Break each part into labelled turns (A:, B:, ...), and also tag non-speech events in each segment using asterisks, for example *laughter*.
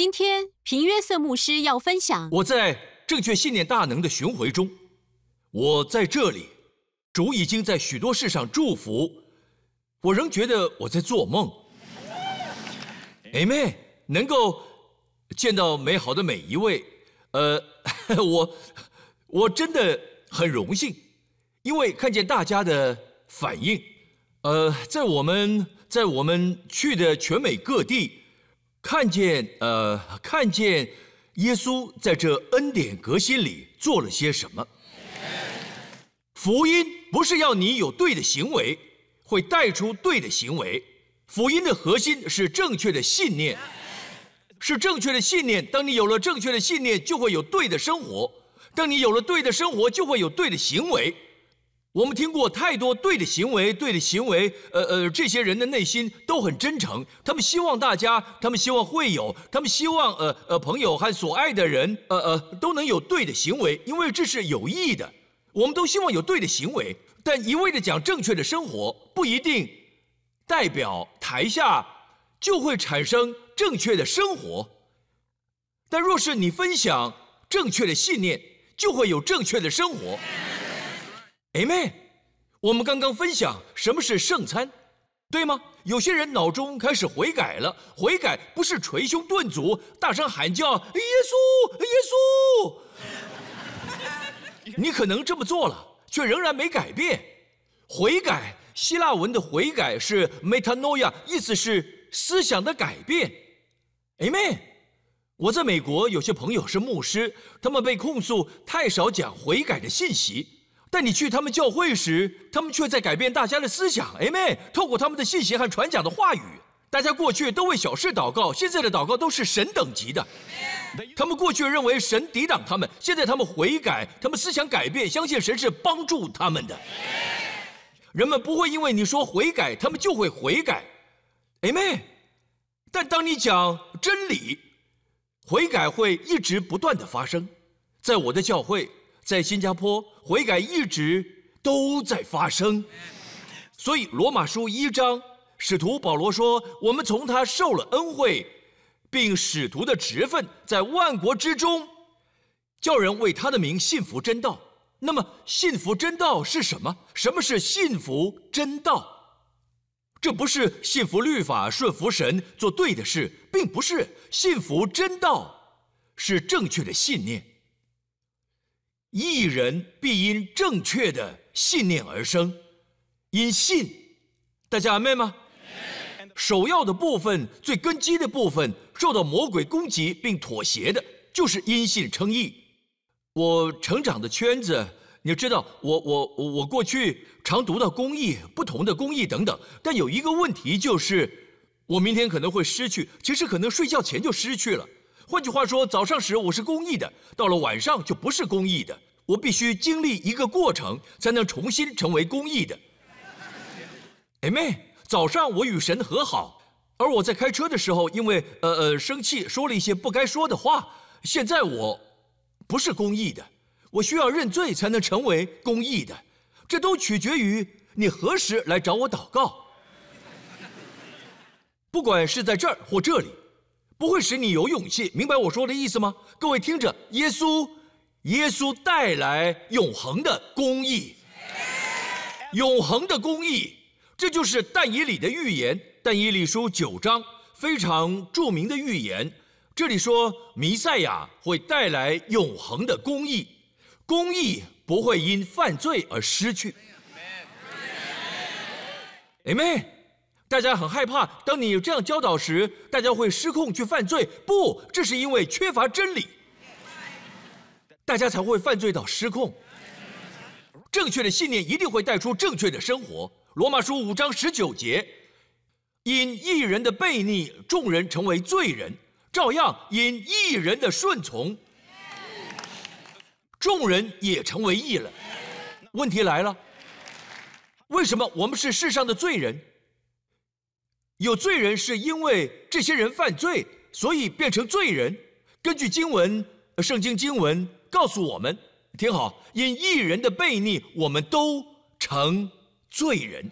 A: 今天平约瑟牧师要分享，
B: 我在正确信念大能的巡回中，我在这里，主已经在许多事上祝福，我仍觉得我在做梦。哎妹，能够见到美好的每一位，呃，*laughs* 我我真的很荣幸，因为看见大家的反应，呃，在我们在我们去的全美各地。看见，呃，看见耶稣在这恩典革新里做了些什么？福音不是要你有对的行为，会带出对的行为。福音的核心是正确的信念，是正确的信念。当你有了正确的信念，就会有对的生活；当你有了对的生活，就会有对的行为。我们听过太多对的行为，对的行为，呃呃，这些人的内心都很真诚，他们希望大家，他们希望会有，他们希望呃呃朋友和所爱的人，呃呃都能有对的行为，因为这是有益的。我们都希望有对的行为，但一味的讲正确的生活，不一定代表台下就会产生正确的生活。但若是你分享正确的信念，就会有正确的生活。哎妹，我们刚刚分享什么是圣餐，对吗？有些人脑中开始悔改了，悔改不是捶胸顿足、大声喊叫“耶稣，耶稣”。*laughs* 你可能这么做了，却仍然没改变。悔改，希腊文的悔改是 metanoia，意思是思想的改变。哎妹，我在美国有些朋友是牧师，他们被控诉太少讲悔改的信息。但你去他们教会时，他们却在改变大家的思想。哎妹，透过他们的信息和传讲的话语，大家过去都为小事祷告，现在的祷告都是神等级的。他们过去认为神抵挡他们，现在他们悔改，他们思想改变，相信神是帮助他们的。人们不会因为你说悔改，他们就会悔改。哎妹，但当你讲真理，悔改会一直不断的发生。在我的教会。在新加坡，悔改一直都在发生，所以罗马书一章，使徒保罗说：“我们从他受了恩惠，并使徒的职分，在万国之中，叫人为他的名信服真道。”那么，信服真道是什么？什么是信服真道？这不是信服律法、顺服神、做对的事，并不是信服真道，是正确的信念。一人必因正确的信念而生，因信，大家明白吗？首要的部分、最根基的部分，受到魔鬼攻击并妥协的，就是因信称义。我成长的圈子，你知道，我我我过去常读到公益、不同的公益等等，但有一个问题就是，我明天可能会失去，其实可能睡觉前就失去了。换句话说，早上时我是公益的，到了晚上就不是公益的。我必须经历一个过程，才能重新成为公益的。哎妹，早上我与神和好，而我在开车的时候，因为呃呃生气，说了一些不该说的话。现在我不是公益的，我需要认罪才能成为公益的。这都取决于你何时来找我祷告。*laughs* 不管是在这儿或这里。不会使你有勇气，明白我说的意思吗？各位听着，耶稣，耶稣带来永恒的公义，永恒的公义，这就是但以理的预言。但以理书九章非常著名的预言，这里说弥赛亚会带来永恒的公义，公义不会因犯罪而失去。Amen。大家很害怕，当你这样教导时，大家会失控去犯罪。不，这是因为缺乏真理，大家才会犯罪到失控。正确的信念一定会带出正确的生活。罗马书五章十九节，因一人的悖逆，众人成为罪人；照样因一人的顺从，众人也成为义了。问题来了，为什么我们是世上的罪人？有罪人是因为这些人犯罪，所以变成罪人。根据经文，圣经经文告诉我们，听好，因一人的悖逆，我们都成罪人。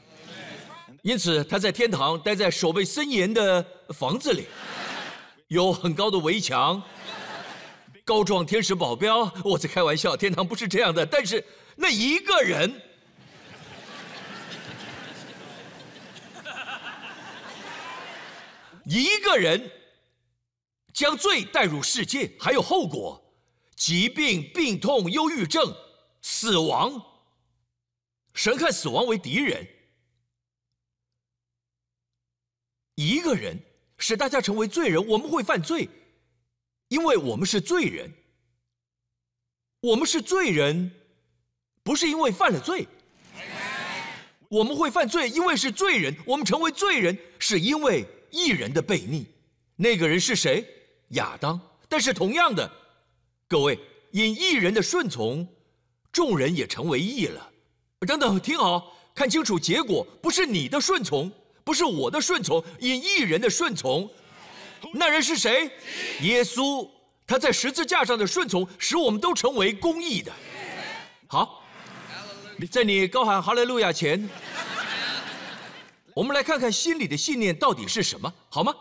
B: 因此，他在天堂待在守卫森严的房子里。有很高的围墙，高壮天使保镖。我在开玩笑，天堂不是这样的。但是那一个人，一个人将罪带入世界，还有后果：疾病、病痛、忧郁症、死亡。神看死亡为敌人。一个人使大家成为罪人，我们会犯罪，因为我们是罪人。我们是罪人，不是因为犯了罪。我们会犯罪，因为是罪人。我们成为罪人，是因为一人的悖逆。那个人是谁？亚当。但是同样的，各位，因一人的顺从，众人也成为义了。等等，听好，看清楚结果，不是你的顺从。不是我的顺从，因一人的顺从，那人是谁？耶稣，他在十字架上的顺从，使我们都成为公义的。好，在你高喊哈利路亚前，我们来看看心里的信念到底是什么，好吗？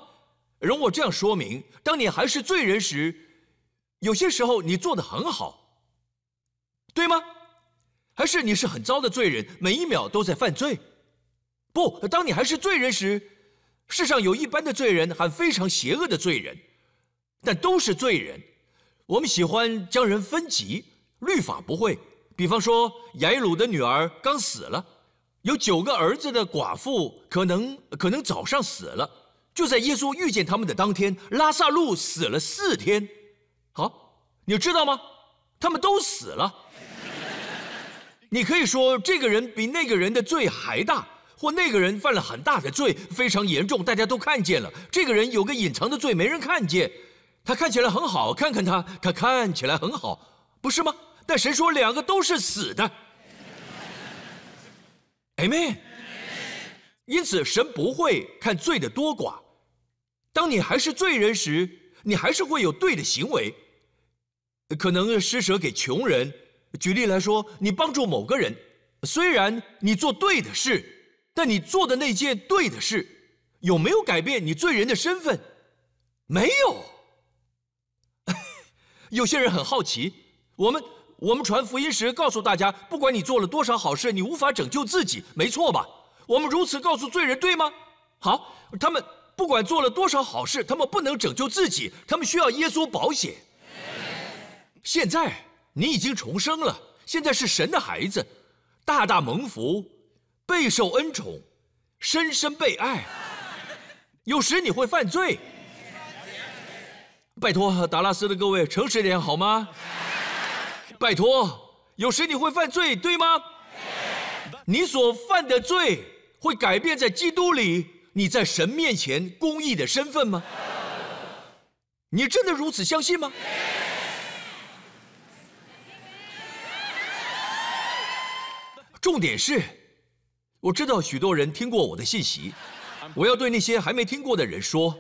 B: 容我这样说明：当你还是罪人时，有些时候你做的很好，对吗？还是你是很糟的罪人，每一秒都在犯罪？不，当你还是罪人时，世上有一般的罪人还非常邪恶的罪人，但都是罪人。我们喜欢将人分级，律法不会。比方说，雅鲁的女儿刚死了，有九个儿子的寡妇可能可能早上死了，就在耶稣遇见他们的当天，拉萨路死了四天。好，你知道吗？他们都死了。你可以说这个人比那个人的罪还大。或那个人犯了很大的罪，非常严重，大家都看见了。这个人有个隐藏的罪，没人看见。他看起来很好，看看他，他看起来很好，不是吗？但神说两个都是死的。Amen。因此，神不会看罪的多寡。当你还是罪人时，你还是会有对的行为，可能施舍给穷人。举例来说，你帮助某个人，虽然你做对的事。但你做的那件对的事，有没有改变你罪人的身份？没有。*laughs* 有些人很好奇，我们我们传福音时告诉大家，不管你做了多少好事，你无法拯救自己，没错吧？我们如此告诉罪人，对吗？好，他们不管做了多少好事，他们不能拯救自己，他们需要耶稣保险。现在你已经重生了，现在是神的孩子，大大蒙福。备受恩宠，深深被爱。有时你会犯罪，拜托达拉斯的各位诚实点好吗？拜托，有时你会犯罪，对吗？你所犯的罪会改变在基督里你在神面前公义的身份吗？你真的如此相信吗？重点是。我知道许多人听过我的信息，我要对那些还没听过的人说，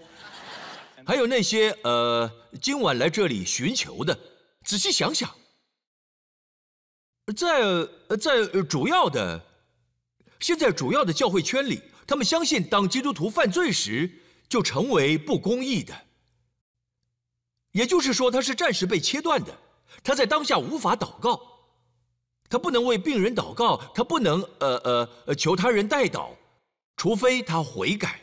B: 还有那些呃今晚来这里寻求的，仔细想想，在在主要的现在主要的教会圈里，他们相信当基督徒犯罪时就成为不公义的，也就是说他是暂时被切断的，他在当下无法祷告。他不能为病人祷告，他不能呃呃求他人代祷，除非他悔改。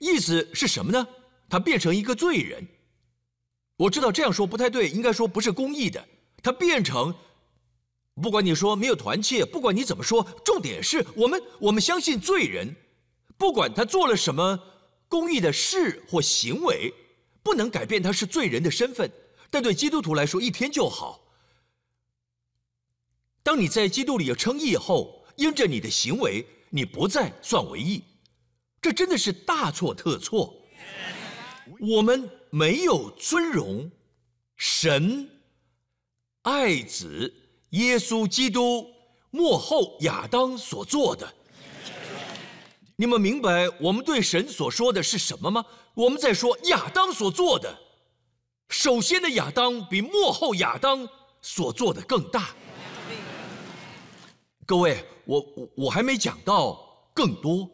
B: 意思是什么呢？他变成一个罪人。我知道这样说不太对，应该说不是公义的。他变成，不管你说没有团契，不管你怎么说，重点是我们我们相信罪人，不管他做了什么公益的事或行为，不能改变他是罪人的身份。但对基督徒来说，一天就好。当你在基督里有称义后，因着你的行为，你不再算为义，这真的是大错特错。我们没有尊荣神、爱子耶稣基督幕后亚当所做的。你们明白我们对神所说的是什么吗？我们在说亚当所做的，首先的亚当比幕后亚当所做的更大。各位，我我我还没讲到更多。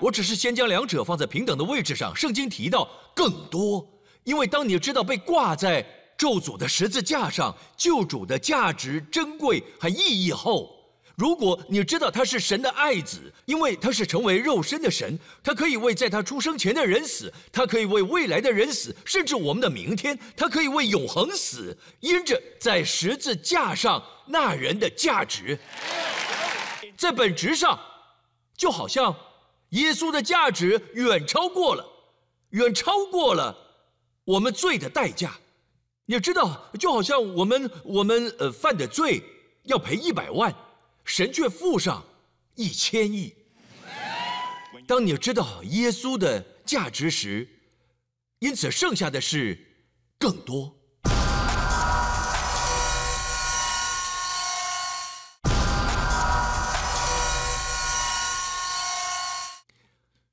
B: 我只是先将两者放在平等的位置上。圣经提到更多，因为当你知道被挂在咒诅的十字架上救主的价值、珍贵和意义后。如果你知道他是神的爱子，因为他是成为肉身的神，他可以为在他出生前的人死，他可以为未来的人死，甚至我们的明天，他可以为永恒死。因着在十字架上那人的价值，在本质上，就好像耶稣的价值远超过了，远超过了我们罪的代价。你知道，就好像我们我们呃犯的罪要赔一百万。神却付上一千亿。当你知道耶稣的价值时，因此剩下的是更多。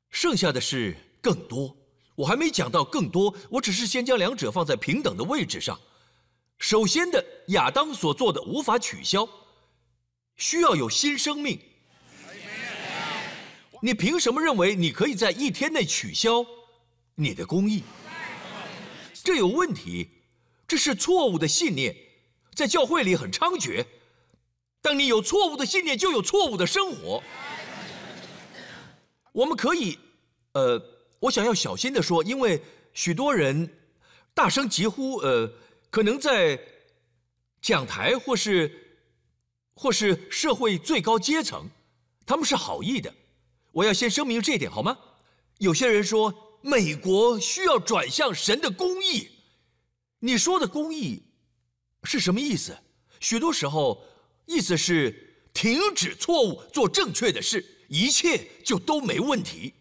B: 剩下的是更多。我还没讲到更多，我只是先将两者放在平等的位置上。首先的亚当所做的无法取消。需要有新生命。你凭什么认为你可以在一天内取消你的公义？这有问题，这是错误的信念，在教会里很猖獗。当你有错误的信念，就有错误的生活。我们可以，呃，我想要小心的说，因为许多人大声疾呼，呃，可能在讲台或是。或是社会最高阶层，他们是好意的。我要先声明这一点，好吗？有些人说美国需要转向神的公义，你说的公义是什么意思？许多时候，意思是停止错误，做正确的事，一切就都没问题。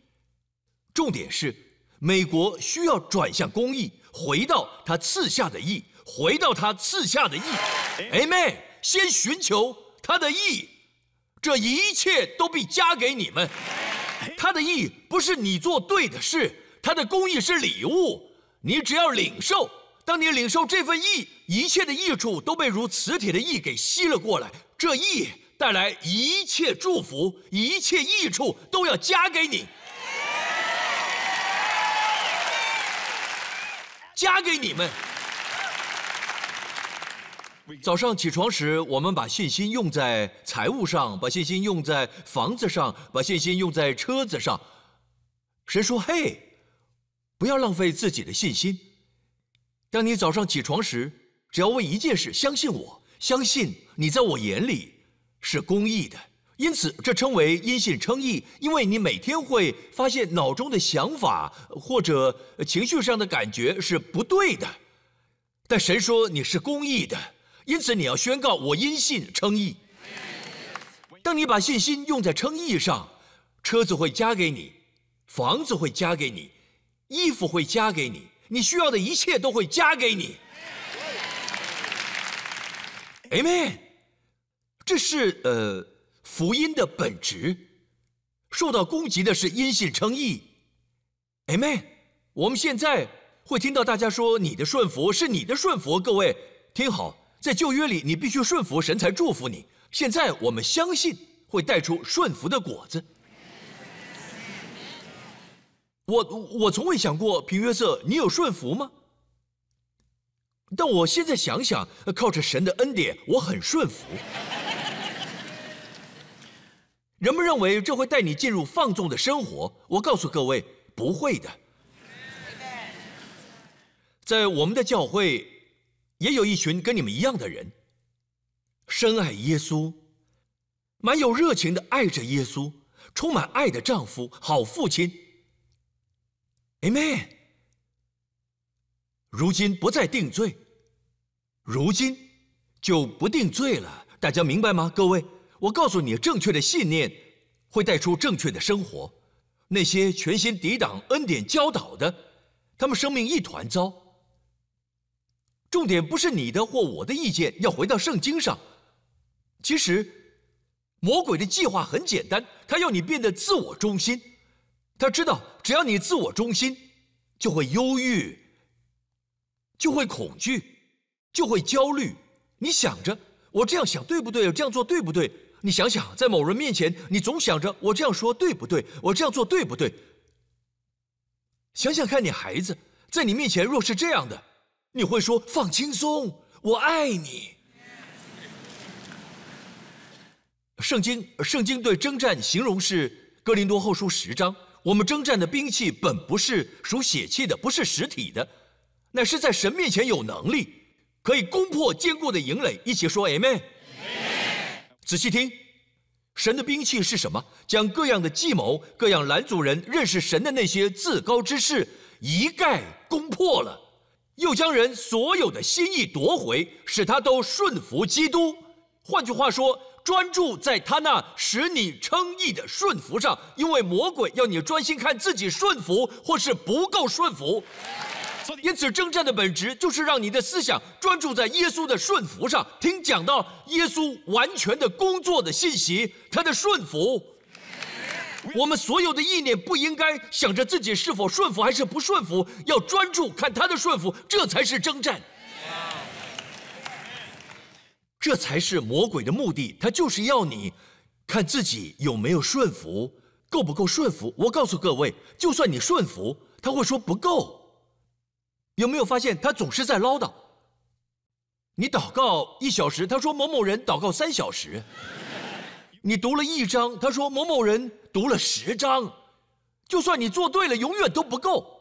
B: 重点是，美国需要转向公益，回到他赐下的义，回到他赐下的义。Amen。先寻求。他的义，这一切都必加给你们。他的义不是你做对的事，他的公益是礼物，你只要领受。当你领受这份义，一切的益处都被如磁铁的义给吸了过来。这义带来一切祝福，一切益处都要加给你，加给你们。早上起床时，我们把信心用在财务上，把信心用在房子上，把信心用在车子上。神说：“嘿，不要浪费自己的信心。当你早上起床时，只要为一件事相信我，相信你在我眼里是公义的。因此，这称为因信称义，因为你每天会发现脑中的想法或者情绪上的感觉是不对的，但神说你是公义的。”因此，你要宣告我因信称义。当你把信心用在称义上，车子会加给你，房子会加给你，衣服会加给你，你需要的一切都会加给你。Amen。这是呃福音的本质。受到攻击的是因信称义。A 妹。我们现在会听到大家说你的顺服是你的顺服，各位听好。在旧约里，你必须顺服神才祝福你。现在我们相信会带出顺服的果子。我我从未想过平约瑟，你有顺服吗？但我现在想想，靠着神的恩典，我很顺服。人们认为这会带你进入放纵的生活，我告诉各位，不会的。在我们的教会。也有一群跟你们一样的人，深爱耶稣，蛮有热情的爱着耶稣，充满爱的丈夫，好父亲。Amen。如今不再定罪，如今就不定罪了。大家明白吗？各位，我告诉你，正确的信念会带出正确的生活。那些全心抵挡恩典教导的，他们生命一团糟。重点不是你的或我的意见，要回到圣经上。其实，魔鬼的计划很简单，他要你变得自我中心。他知道，只要你自我中心，就会忧郁，就会恐惧，就会焦虑。你想着，我这样想对不对？这样做对不对？你想想，在某人面前，你总想着我这样说对不对？我这样做对不对？想想看你孩子在你面前若是这样的，你会说放轻松，我爱你。圣经圣经对征战形容是哥林多后书十章，我们征战的兵器本不是属血气的，不是实体的，乃是在神面前有能力，可以攻破坚固的营垒。一起说 Amen。仔细听，神的兵器是什么？将各样的计谋、各样拦阻人认识神的那些自高之事一概攻破了，又将人所有的心意夺回，使他都顺服基督。换句话说，专注在他那使你称义的顺服上，因为魔鬼要你专心看自己顺服或是不够顺服。因此，征战的本质就是让你的思想专注在耶稣的顺服上，听讲到耶稣完全的工作的信息，他的顺服。我们所有的意念不应该想着自己是否顺服还是不顺服，要专注看他的顺服，这才是征战。这才是魔鬼的目的，他就是要你看自己有没有顺服，够不够顺服。我告诉各位，就算你顺服，他会说不够。有没有发现他总是在唠叨？你祷告一小时，他说某某人祷告三小时。你读了一章，他说某某人读了十章。就算你做对了，永远都不够。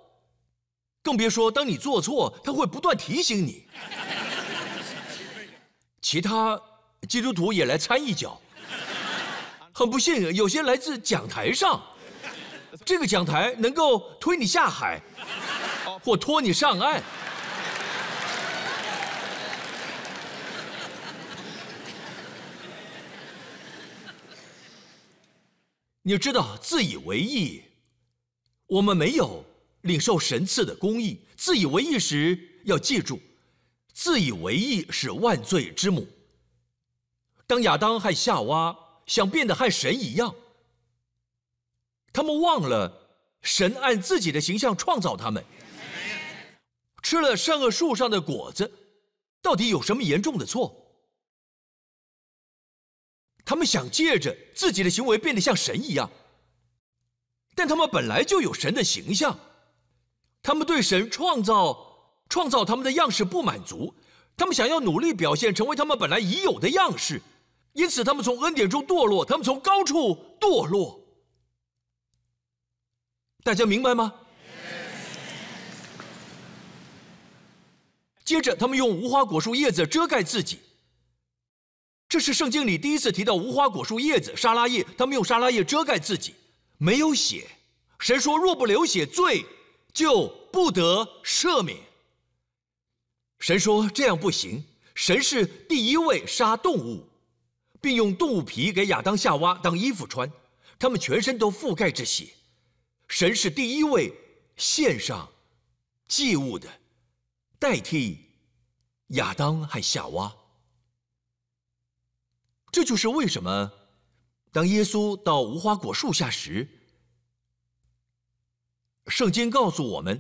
B: 更别说当你做错，他会不断提醒你。其他基督徒也来掺一脚。很不幸，有些来自讲台上，这个讲台能够推你下海。或拖你上岸。*laughs* 你知道，自以为意，我们没有领受神赐的公义。自以为意时，要记住，自以为意是万罪之母。当亚当和夏娃想变得和神一样，他们忘了神按自己的形象创造他们。吃了善恶树上的果子，到底有什么严重的错？他们想借着自己的行为变得像神一样，但他们本来就有神的形象，他们对神创造创造他们的样式不满足，他们想要努力表现成为他们本来已有的样式，因此他们从恩典中堕落，他们从高处堕落。大家明白吗？接着，他们用无花果树叶子遮盖自己。这是圣经里第一次提到无花果树叶子、沙拉叶。他们用沙拉叶遮盖自己，没有血。神说：“若不流血，罪就不得赦免。”神说：“这样不行。”神是第一位杀动物，并用动物皮给亚当、夏娃当衣服穿，他们全身都覆盖着血。神是第一位献上祭物的。代替亚当和夏娃，这就是为什么当耶稣到无花果树下时，圣经告诉我们，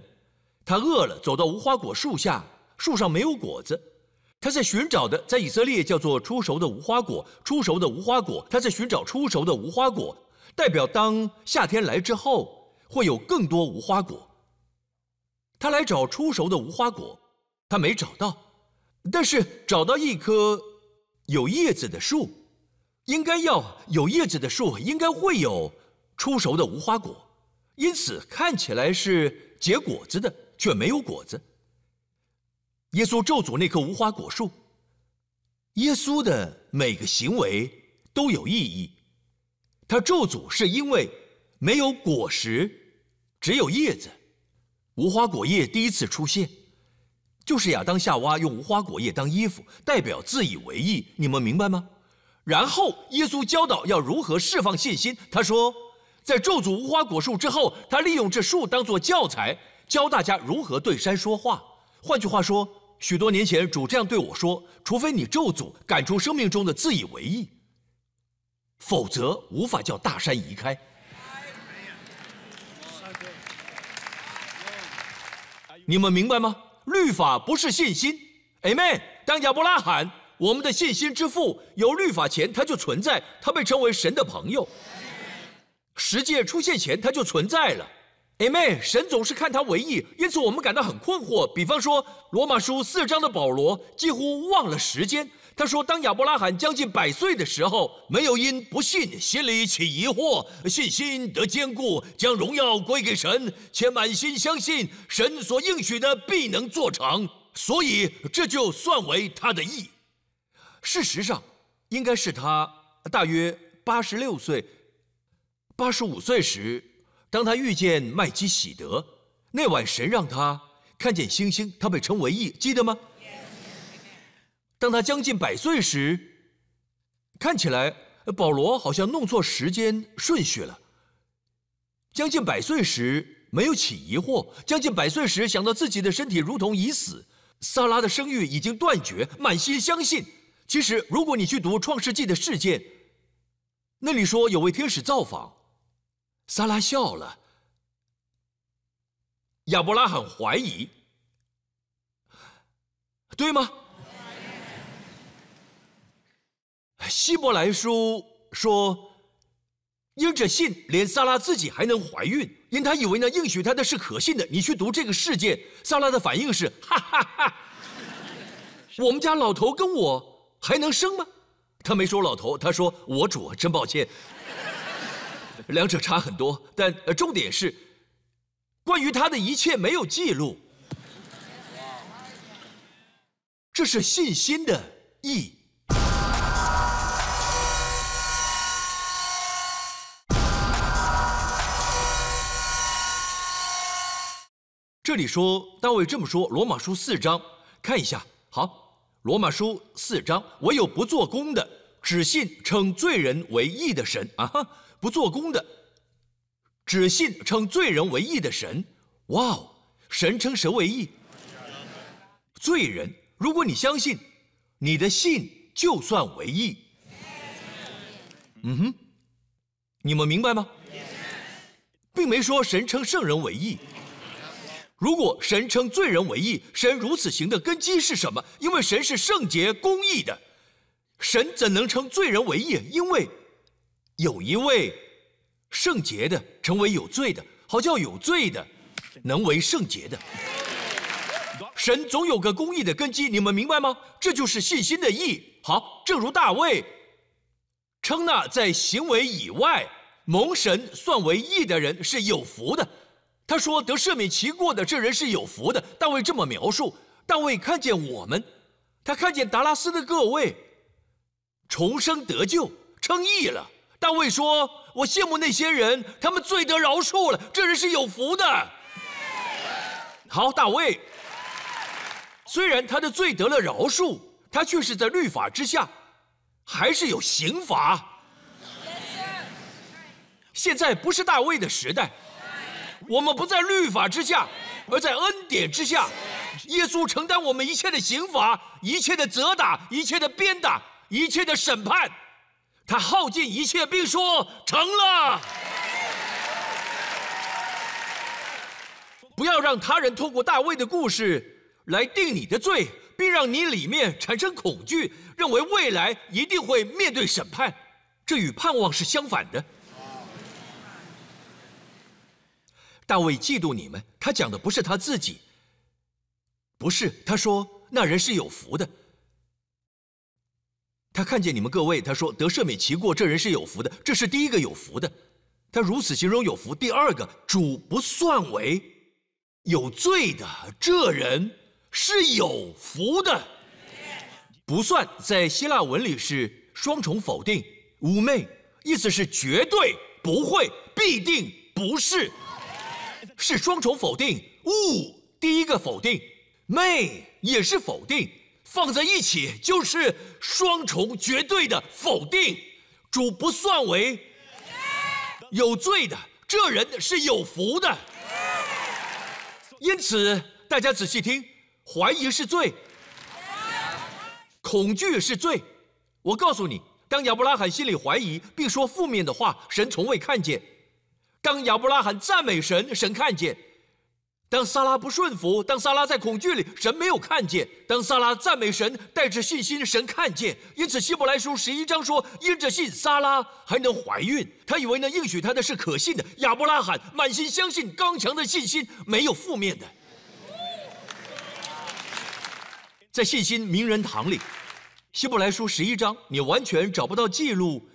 B: 他饿了，走到无花果树下，树上没有果子，他在寻找的，在以色列叫做初熟的无花果，初熟的无花果，他在寻找初熟的无花果，代表当夏天来之后会有更多无花果，他来找初熟的无花果。他没找到，但是找到一棵有叶子的树，应该要有叶子的树，应该会有出熟的无花果，因此看起来是结果子的，却没有果子。耶稣咒诅那棵无花果树。耶稣的每个行为都有意义，他咒诅是因为没有果实，只有叶子，无花果叶第一次出现。就是亚当夏娃用无花果叶当衣服，代表自以为意，你们明白吗？然后耶稣教导要如何释放信心。他说，在咒诅无花果树之后，他利用这树当做教材，教大家如何对山说话。换句话说，许多年前主这样对我说：除非你咒诅赶出生命中的自以为意，否则无法叫大山移开。你们明白吗？律法不是信心，Amen。当亚伯拉罕我们的信心之父有律法前他就存在，他被称为神的朋友。十诫出现前他就存在了。Amen。神总是看他为意，因此我们感到很困惑。比方说，罗马书四章的保罗几乎忘了时间。他说，当亚伯拉罕将近百岁的时候，没有因不信心里起疑惑，信心得坚固，将荣耀归给神，且满心相信神所应许的必能做成，所以这就算为他的义。事实上，应该是他大约八十六岁、八十五岁时。当他遇见麦基喜德那晚，神让他看见星星，他被称为义，记得吗？当他将近百岁时，看起来保罗好像弄错时间顺序了。将近百岁时没有起疑惑，将近百岁时想到自己的身体如同已死，萨拉的生育已经断绝，满心相信。其实，如果你去读创世纪的事件，那里说有位天使造访。萨拉笑了。亚伯拉罕怀疑，对吗？希伯来书说，因着信，连萨拉自己还能怀孕，因他以为呢应许他的是可信的。你去读这个事件，萨拉的反应是 *laughs* 哈哈哈。我们家老头跟我还能生吗？他没说老头，他说我主，真抱歉。*laughs* 两者差很多，但重点是，关于他的一切没有记录。这是信心的意义。这里说大卫这么说，《罗马书》四章，看一下。好，《罗马书》四章，唯有不做工的，只信称罪人为义的神啊哈。不做工的，只信称罪人为义的神。哇哦，神称神为义。罪人，如果你相信，你的信就算为义。嗯哼，你们明白吗？并没说神称圣人为义。如果神称罪人为义，神如此行的根基是什么？因为神是圣洁公义的，神怎能称罪人为义？因为。有一位圣洁的成为有罪的，好叫有罪的能为圣洁的。神总有个公义的根基，你们明白吗？这就是信心的义。好，正如大卫称那在行为以外蒙神算为义的人是有福的。他说得赦免其过的这人是有福的。大卫这么描述。大卫看见我们，他看见达拉斯的各位重生得救，称义了。大卫说：“我羡慕那些人，他们罪得饶恕了，这人是有福的。”好，大卫，虽然他的罪得了饶恕，他却是在律法之下，还是有刑罚。现在不是大卫的时代，我们不在律法之下，而在恩典之下。耶稣承担我们一切的刑罚，一切的责打，一切的鞭打，一切的审判。他耗尽一切，并说：“成了。”不要让他人透过大卫的故事来定你的罪，并让你里面产生恐惧，认为未来一定会面对审判。这与盼望是相反的。大卫嫉妒你们，他讲的不是他自己，不是他说那人是有福的。他看见你们各位，他说得赦免其过，这人是有福的。这是第一个有福的，他如此形容有福。第二个，主不算为有罪的，这人是有福的。不算在希腊文里是双重否定，妩媚，意思是绝对不会，必定不是，是双重否定。物第一个否定，媚也是否定。放在一起就是双重绝对的否定，主不算为有罪的，这人是有福的。因此，大家仔细听，怀疑是罪，恐惧是罪。我告诉你，当亚伯拉罕心里怀疑并说负面的话，神从未看见；当亚伯拉罕赞美神，神看见；当撒拉不顺服，当撒拉在恐惧里，神没有看见；当撒拉赞美神，带着信心，神看见。因此，希伯来书十一章说：“因着信，撒拉还能怀孕。他以为呢，应许他的是可信的。亚伯拉罕满心相信，刚强的信心没有负面的。在信心名人堂里，希伯来书十一章，你完全找不到记录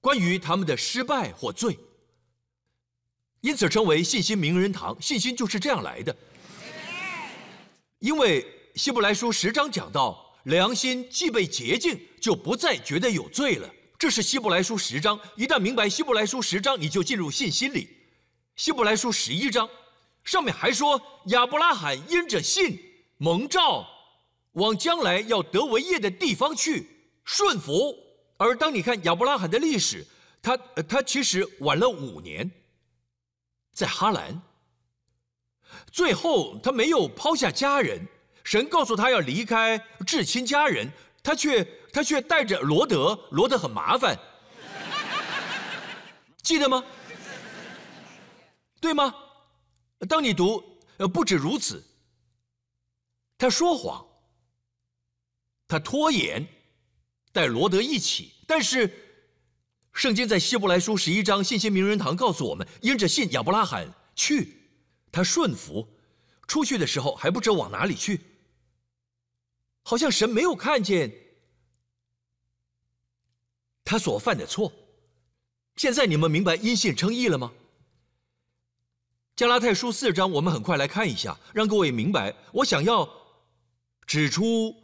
B: 关于他们的失败或罪。”因此称为信心名人堂，信心就是这样来的。因为希伯来书十章讲到，良心既被洁净，就不再觉得有罪了。这是希伯来书十章。一旦明白希伯来书十章，你就进入信心里。希伯来书十一章上面还说，亚伯拉罕因着信蒙召，往将来要得为业的地方去顺服。而当你看亚伯拉罕的历史，他他其实晚了五年。在哈兰，最后他没有抛下家人，神告诉他要离开至亲家人，他却他却带着罗德，罗德很麻烦，记得吗？对吗？当你读，呃，不止如此，他说谎，他拖延，带罗德一起，但是。圣经在希伯来书十一章信心名人堂告诉我们，因着信亚伯拉罕去，他顺服，出去的时候还不知往哪里去，好像神没有看见他所犯的错。现在你们明白因信称义了吗？加拉太书四章，我们很快来看一下，让各位明白。我想要指出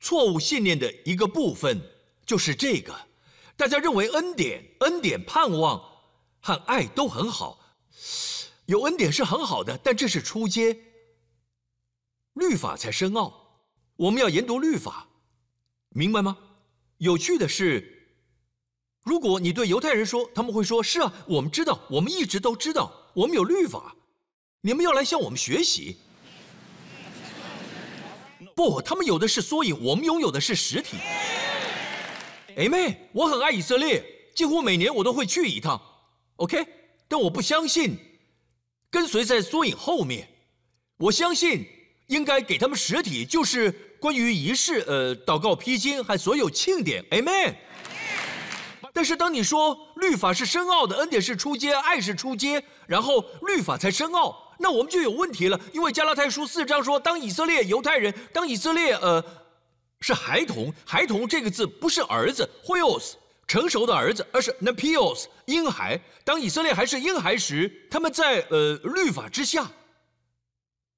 B: 错误信念的一个部分，就是这个。大家认为恩典、恩典盼望和爱都很好，有恩典是很好的，但这是初阶，律法才深奥。我们要研读律法，明白吗？有趣的是，如果你对犹太人说，他们会说：“是啊，我们知道，我们一直都知道，我们有律法，你们要来向我们学习。”不，他们有的是缩影，我们拥有的是实体。诶妹，我很爱以色列，几乎每年我都会去一趟。OK，但我不相信跟随在缩影后面。我相信应该给他们实体，就是关于仪式，呃，祷告、披巾和所有庆典。哎妹，但是当你说律法是深奥的，恩典是出阶，爱是出阶，然后律法才深奥，那我们就有问题了。因为加拉太书四章说，当以色列犹太人，当以色列，呃。是孩童，孩童这个字不是儿子 h o s 成熟的儿子，而是 napios，婴孩。当以色列还是婴孩时，他们在呃律法之下。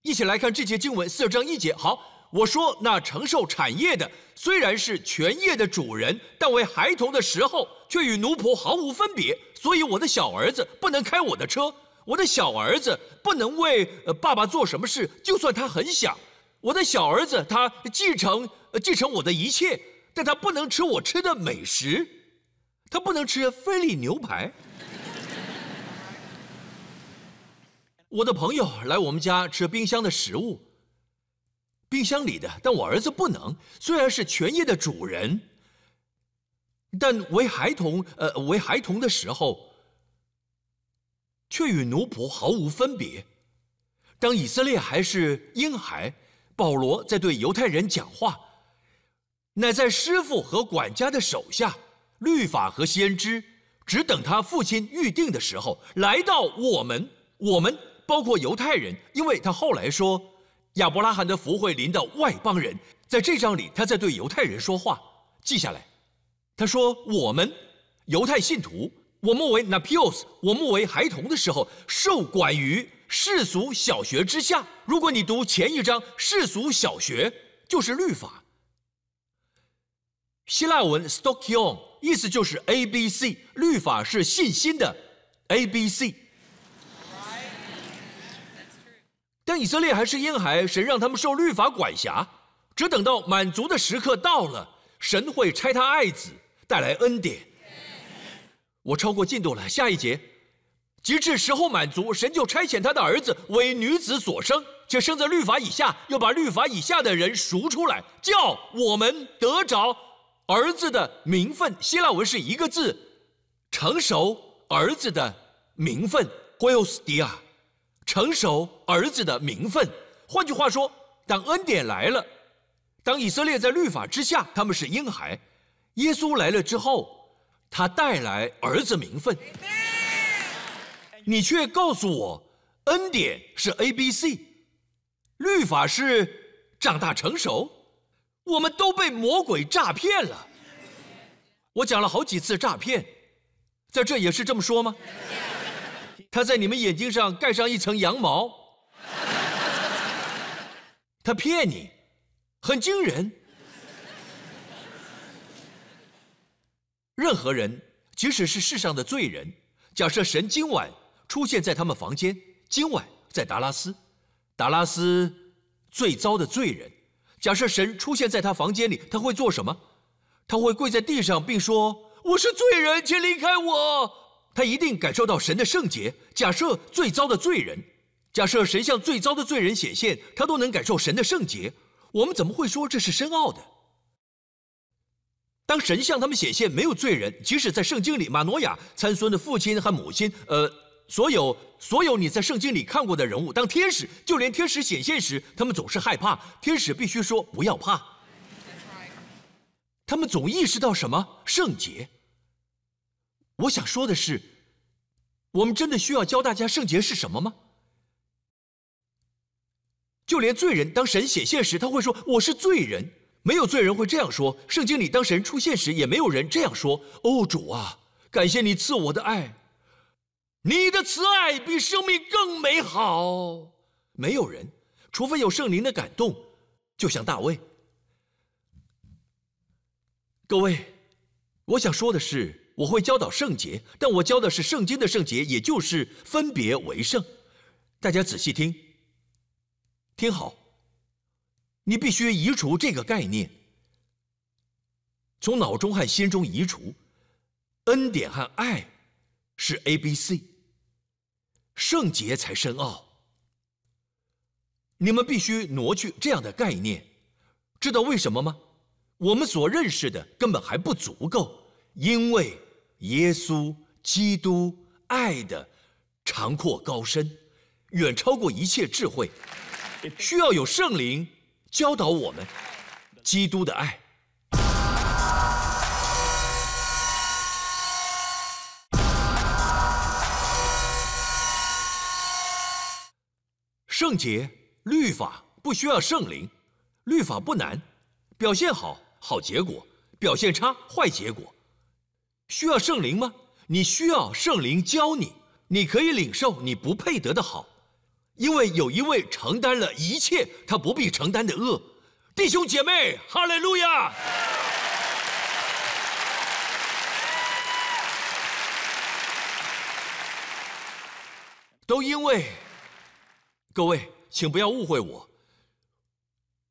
B: 一起来看这节经文四章一节。好，我说那承受产业的虽然是全业的主人，但为孩童的时候却与奴仆毫无分别。所以我的小儿子不能开我的车，我的小儿子不能为呃爸爸做什么事，就算他很想。我的小儿子他继承。继承我的一切，但他不能吃我吃的美食，他不能吃菲力牛排。*laughs* 我的朋友来我们家吃冰箱的食物，冰箱里的，但我儿子不能。虽然是全业的主人，但为孩童，呃，为孩童的时候，却与奴仆毫无分别。当以色列还是婴孩，保罗在对犹太人讲话。乃在师傅和管家的手下，律法和先知只等他父亲预定的时候来到我们，我们包括犹太人，因为他后来说亚伯拉罕的福会临到外邦人，在这章里他在对犹太人说话，记下来，他说我们犹太信徒，我们为 napios，我们为孩童的时候受管于世俗小学之下。如果你读前一章世俗小学，就是律法。希腊文 stokion 意思就是 A B C，律法是信心的 A B C。但以色列还是婴孩，神让他们受律法管辖，只等到满足的时刻到了，神会差他爱子带来恩典。我超过进度了，下一节，及至时候满足，神就差遣他的儿子为女子所生，且生在律法以下，又把律法以下的人赎出来，叫我们得着。儿子的名分，希腊文是一个字，成熟儿子的名分 h o s t i a 成熟儿子的名分。换句话说，当恩典来了，当以色列在律法之下，他们是婴孩；耶稣来了之后，他带来儿子名分。你却告诉我，恩典是 A B C，律法是长大成熟，我们都被魔鬼诈骗了。我讲了好几次诈骗，在这也是这么说吗？他在你们眼睛上盖上一层羊毛，他骗你，很惊人。任何人，即使是世上的罪人，假设神今晚。出现在他们房间。今晚在达拉斯，达拉斯最糟的罪人。假设神出现在他房间里，他会做什么？他会跪在地上，并说：“我是罪人，请离开我。”他一定感受到神的圣洁。假设最糟的罪人，假设神向最糟的罪人显现，他都能感受神的圣洁。我们怎么会说这是深奥的？当神向他们显现，没有罪人，即使在圣经里，马诺亚参孙的父亲和母亲，呃。所有所有你在圣经里看过的人物，当天使，就连天使显现时，他们总是害怕。天使必须说不要怕。他们总意识到什么圣洁。我想说的是，我们真的需要教大家圣洁是什么吗？就连罪人当神显现时，他会说我是罪人。没有罪人会这样说。圣经里当神出现时，也没有人这样说。哦，主啊，感谢你赐我的爱。你的慈爱比生命更美好。没有人，除非有圣灵的感动，就像大卫。各位，我想说的是，我会教导圣洁，但我教的是圣经的圣洁，也就是分别为圣。大家仔细听，听好，你必须移除这个概念，从脑中和心中移除。恩典和爱是 A、B、C。圣洁才深奥。你们必须挪去这样的概念，知道为什么吗？我们所认识的根本还不足够，因为耶稣基督爱的长阔高深，远超过一切智慧，需要有圣灵教导我们基督的爱。圣洁律法不需要圣灵，律法不难，表现好好结果，表现差坏结果。需要圣灵吗？你需要圣灵教你，你可以领受你不配得的好，因为有一位承担了一切他不必承担的恶。弟兄姐妹，哈利路亚！都因为。各位，请不要误会我。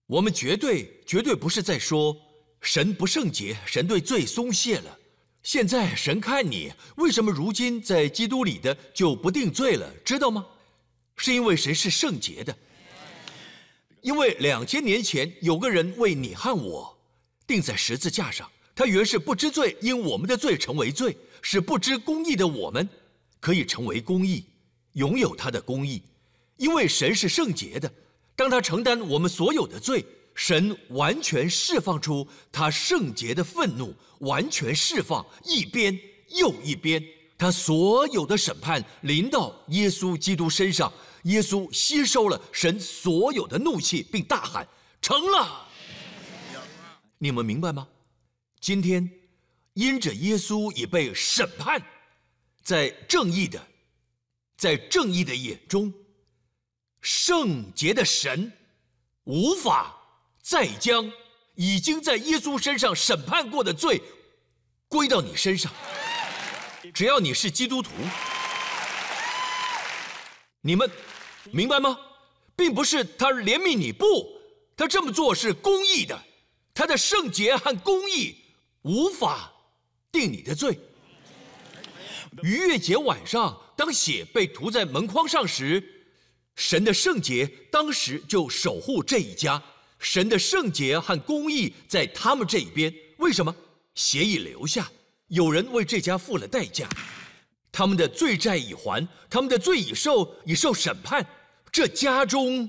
B: 我们绝对绝对不是在说神不圣洁，神对罪松懈了。现在神看你，为什么如今在基督里的就不定罪了？知道吗？是因为神是圣洁的。因为两千年前有个人为你和我钉在十字架上，他原是不知罪，因我们的罪成为罪，使不知公义的我们可以成为公义，拥有他的公义。因为神是圣洁的，当他承担我们所有的罪，神完全释放出他圣洁的愤怒，完全释放一边又一边，他所有的审判临到耶稣基督身上，耶稣吸收了神所有的怒气，并大喊：“成了！”你们明白吗？今天，因着耶稣已被审判，在正义的，在正义的眼中。圣洁的神无法再将已经在耶稣身上审判过的罪归到你身上。只要你是基督徒，你们明白吗？并不是他怜悯你，不，他这么做是公义的。他的圣洁和公义无法定你的罪。逾越节晚上，当血被涂在门框上时。神的圣洁当时就守护这一家，神的圣洁和公义在他们这一边。为什么？血已留下，有人为这家付了代价。他们的罪债已还，他们的罪已受已受审判。这家中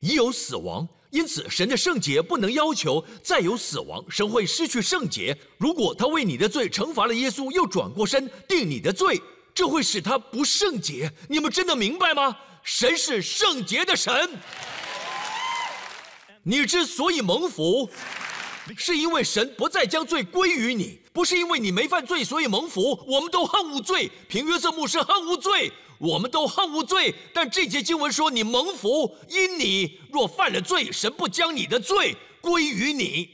B: 已有死亡，因此神的圣洁不能要求再有死亡，神会失去圣洁。如果他为你的罪惩罚了耶稣，又转过身定你的罪，这会使他不圣洁。你们真的明白吗？神是圣洁的神。你之所以蒙福，是因为神不再将罪归于你。不是因为你没犯罪，所以蒙福。我们都恨无罪，凭约瑟牧师恨无罪，我们都恨无罪。但这节经文说你蒙福，因你若犯了罪，神不将你的罪归于你。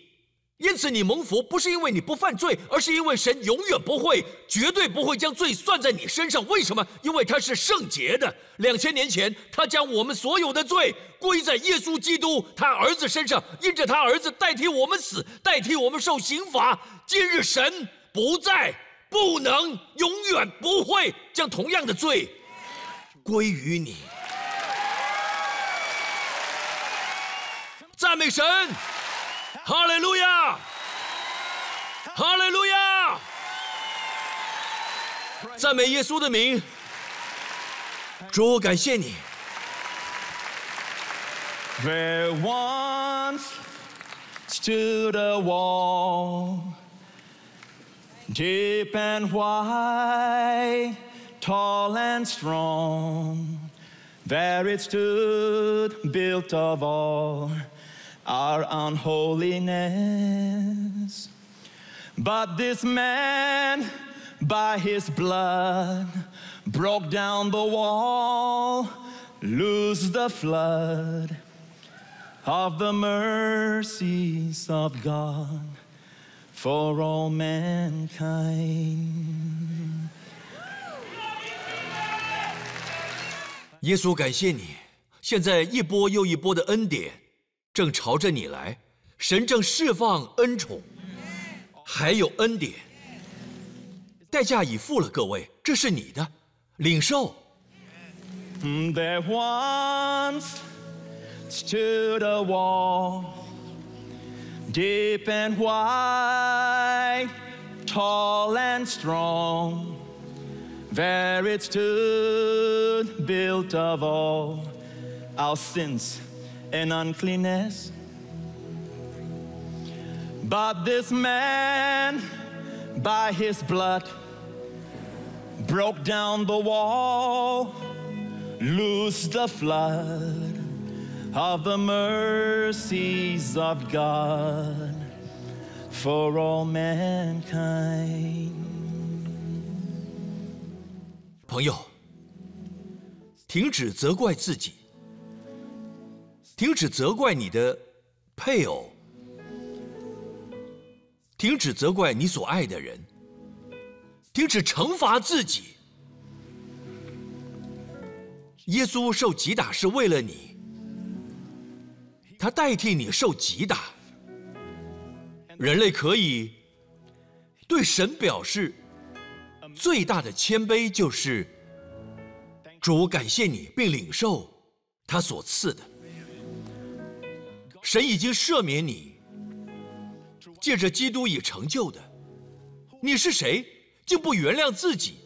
B: 因此，你蒙福不是因为你不犯罪，而是因为神永远不会、绝对不会将罪算在你身上。为什么？因为他是圣洁的。两千年前，他将我们所有的罪归在耶稣基督他儿子身上，因着他儿子代替我们死，代替我们受刑罚。今日神不再、不能、永远不会将同样的罪归于你。赞美神！哈利路亚！哈利路亚！赞美耶稣的名，主，感谢你。
C: There once stood a wall, deep and wide, tall and strong. There it stood, built of all our unholiness. But this man, by his blood, broke down the wall, loosed the flood of the mercies of God for all mankind.
B: 耶稣，感谢你，现在一波又一波的恩典 正朝着你来，神正释放恩宠，还有恩典，代价已付了，各位，这是你的，领受。
C: There once stood a wall, deep and wide, tall and strong. There it stood, built of all our sins and uncleanness. But this man, by his blood, broke down the wall, loosed the flood of the mercies of God for all mankind.
B: 朋友，停止责怪自己， 停止责怪你的配偶，停止责怪你所爱的人，停止惩罚自己。耶稣受击打是为了你，他代替你受击打。人类可以对神表示最大的谦卑，就是主感谢你，并领受他所赐的。神已经赦免你，借着基督已成就的。你是谁，竟不原谅自己？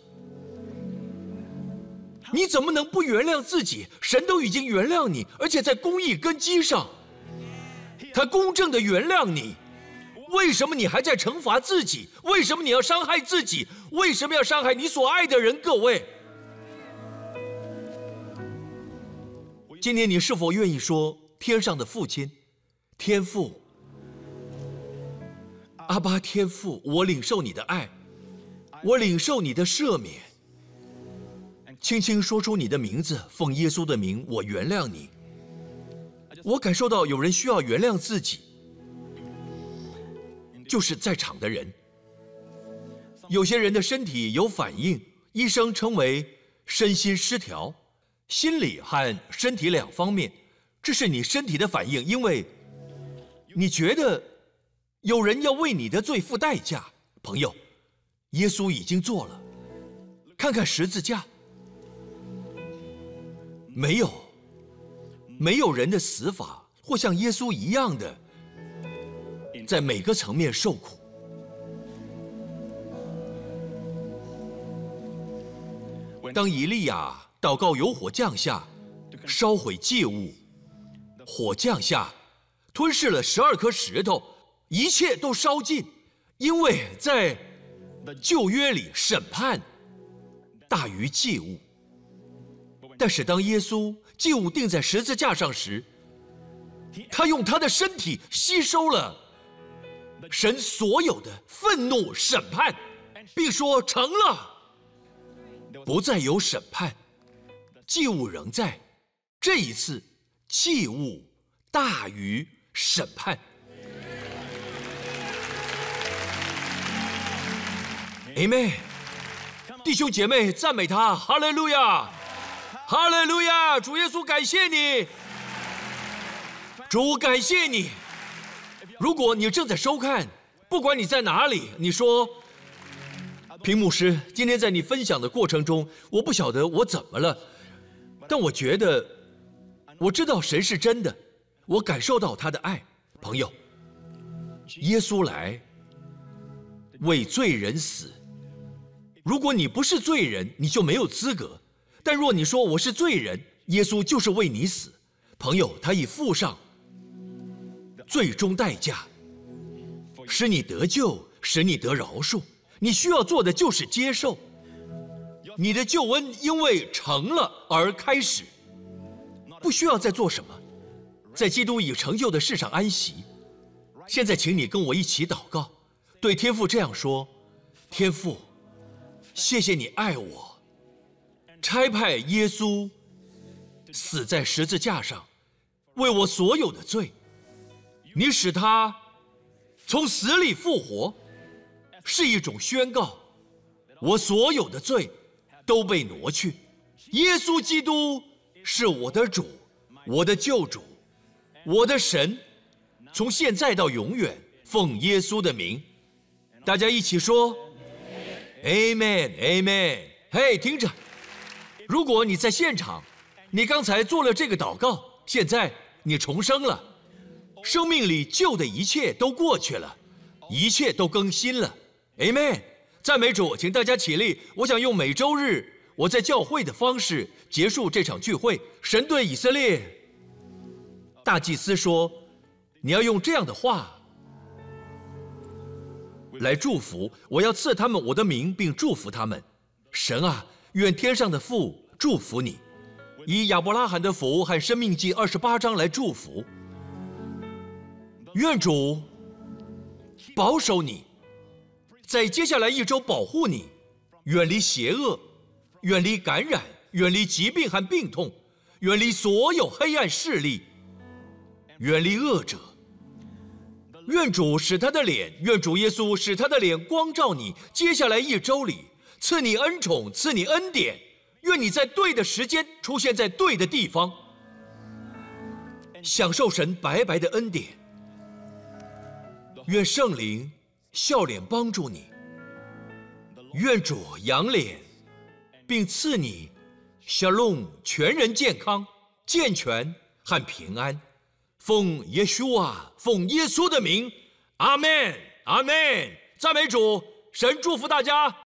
B: 你怎么能不原谅自己？神都已经原谅你，而且在公义根基上，他公正的原谅你。为什么你还在惩罚自己？为什么你要伤害自己？为什么要伤害你所爱的人？各位，今天你是否愿意说：“天上的父亲，天父，阿巴天父，我领受你的爱，我领受你的赦免。”轻轻说出你的名字，奉耶稣的名，我原谅你。我感受到有人需要原谅自己。就是在场的人，有些人的身体有反应，医生称为身心失调，心理和身体两方面，这是你身体的反应，因为你觉得有人要为你的罪付代价。朋友，耶稣已经做了，看看十字架，没有，没有人的死法或像耶稣一样的。在每个层面受苦。当以利亚祷告有火降下，烧毁祭物，火降下，吞噬了十二颗石头，一切都烧尽，因为在旧约里审判大于祭物。但是当耶稣祭物钉在十字架上时，他用他的身体吸收了神所有的愤怒审判，并说成了。不再有审判，祭物仍在。这一次，祭物大于审判。Amen，弟兄姐妹，赞美他，哈利路亚，哈利路亚，主耶稣，感谢你，主感谢你。如果你正在收看，不管你在哪里，你说。屏幕师，今天在你分享的过程中，我不晓得我怎么了，但我觉得，我知道神是真的，我感受到他的爱。朋友，耶稣来为罪人死。如果你不是罪人，你就没有资格；但若你说我是罪人，耶稣就是为你死。朋友，他已付上最终代价，使你得救，使你得饶恕。你需要做的就是接受，你的救恩因为成了而开始，不需要再做什么，在基督已成就的事上安息。现在，请你跟我一起祷告，对天父这样说：天父，谢谢你爱我，差派耶稣死在十字架上，为我所有的罪，你使他从死里复活。是一种宣告，我所有的罪都被挪去，耶稣基督是我的主，我的救主，我的神，从现在到永远，奉耶稣的名，大家一起说，Amen，Amen。嘿，听着，如果你在现场，你刚才做了这个祷告，现在你重生了，生命里旧的一切都过去了，一切都更新了。Amen，赞美主，请大家起立。我想用每周日我在教会的方式结束这场聚会。神对以色列大祭司说：“你要用这样的话来祝福，我要赐他们我的名，并祝福他们。神啊，愿天上的父祝福你，以亚伯拉罕的福和生命记二十八章来祝福。愿主保守你。”在接下来一周，保护你，远离邪恶，远离感染，远离疾病和病痛，远离所有黑暗势力，远离恶者。愿主使他的脸，愿主耶稣使他的脸光照你。接下来一周里，赐你恩宠，赐你恩典。愿你在对的时间出现在对的地方，享受神白白的恩典。愿圣灵。笑脸帮助你，愿主扬脸，并赐你小龙全人健康、健全和平安。奉耶稣啊，奉耶稣的名，阿门，阿门。赞美主，神祝福大家。